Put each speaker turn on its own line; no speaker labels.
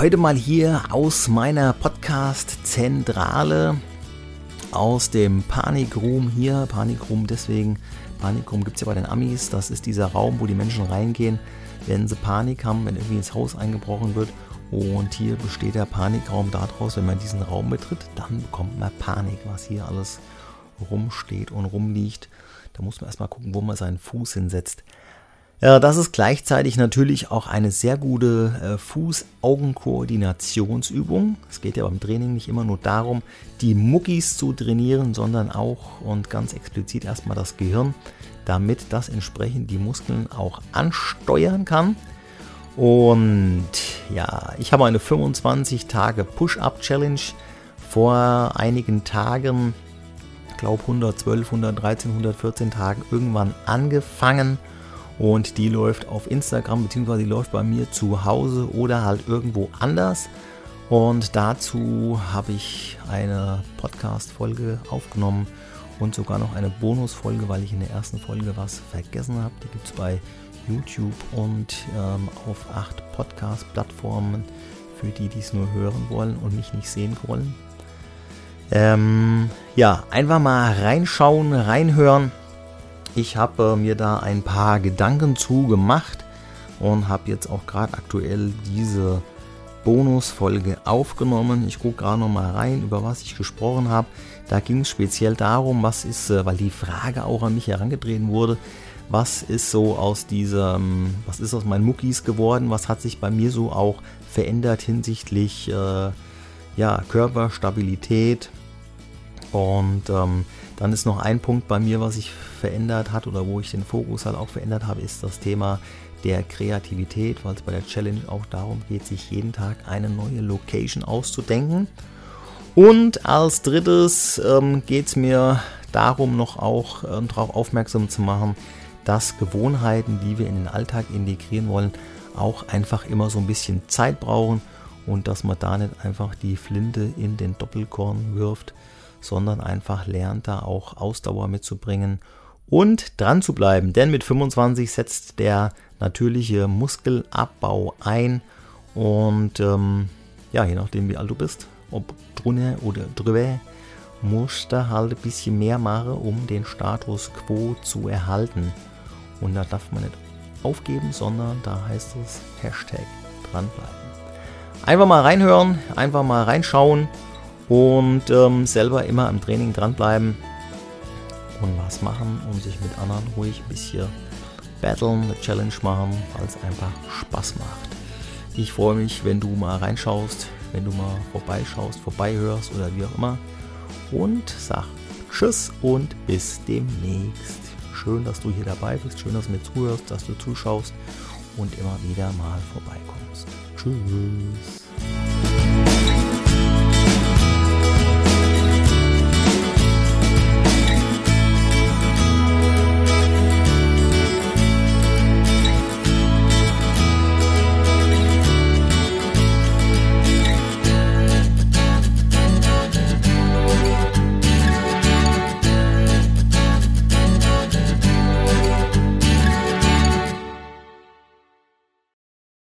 heute mal hier aus meiner Podcast-Zentrale, aus dem Panikroom hier. Panikroom deswegen, Panikroom gibt es ja bei den Amis. Das ist dieser Raum, wo die Menschen reingehen, wenn sie Panik haben, wenn irgendwie ins Haus eingebrochen wird. Und hier besteht der Panikraum daraus, wenn man diesen Raum betritt, dann bekommt man Panik, was hier alles rumsteht und rumliegt. Da muss man erstmal gucken, wo man seinen Fuß hinsetzt. Das ist gleichzeitig natürlich auch eine sehr gute äh, Fuß-Augen-Koordinationsübung. Es geht ja beim Training nicht immer nur darum, die Muckis zu trainieren, sondern auch und ganz explizit erstmal das Gehirn, damit das entsprechend die Muskeln auch ansteuern kann. Und ja, ich habe eine 25 Tage Push-Up-Challenge vor einigen Tagen, ich glaube 112, 113, 114 Tagen irgendwann angefangen und die läuft auf Instagram bzw. die läuft bei mir zu Hause oder halt irgendwo anders. Und dazu habe ich eine Podcast-Folge aufgenommen und sogar noch eine Bonus-Folge, weil ich in der ersten Folge was vergessen habe. Die gibt es bei YouTube und ähm, auf acht Podcast-Plattformen für die, die es nur hören wollen und mich nicht sehen wollen. Ähm, ja, einfach mal reinschauen, reinhören. Ich habe äh, mir da ein paar Gedanken zu gemacht und habe jetzt auch gerade aktuell diese Bonusfolge aufgenommen. Ich gucke gerade noch mal rein, über was ich gesprochen habe. Da ging es speziell darum, was ist, äh, weil die Frage auch an mich herangetreten wurde, was ist so aus diesem, was ist aus meinen Muckis geworden, was hat sich bei mir so auch verändert hinsichtlich äh, ja, Körperstabilität, und ähm, dann ist noch ein Punkt bei mir, was sich verändert hat oder wo ich den Fokus halt auch verändert habe, ist das Thema der Kreativität, weil es bei der Challenge auch darum geht, sich jeden Tag eine neue Location auszudenken. Und als drittes ähm, geht es mir darum, noch auch ähm, darauf aufmerksam zu machen, dass Gewohnheiten, die wir in den Alltag integrieren wollen, auch einfach immer so ein bisschen Zeit brauchen und dass man da nicht einfach die Flinte in den Doppelkorn wirft, sondern einfach lernt da auch Ausdauer mitzubringen und dran zu bleiben. Denn mit 25 setzt der natürliche Muskelabbau ein und ähm, ja, je nachdem wie alt du bist, ob drunter oder drüber, musst du halt ein bisschen mehr machen, um den Status quo zu erhalten. Und da darf man nicht aufgeben, sondern da heißt es Hashtag dranbleiben. Einfach mal reinhören, einfach mal reinschauen und ähm, selber immer am Training dranbleiben und was machen und sich mit anderen ruhig ein bisschen battlen, eine Challenge machen, weil es einfach Spaß macht. Ich freue mich, wenn du mal reinschaust, wenn du mal vorbeischaust, vorbeihörst oder wie auch immer. Und sag Tschüss und bis demnächst. Schön, dass du hier dabei bist, schön, dass du mir zuhörst, dass du zuschaust und immer wieder mal vorbeikommst. Tschüss.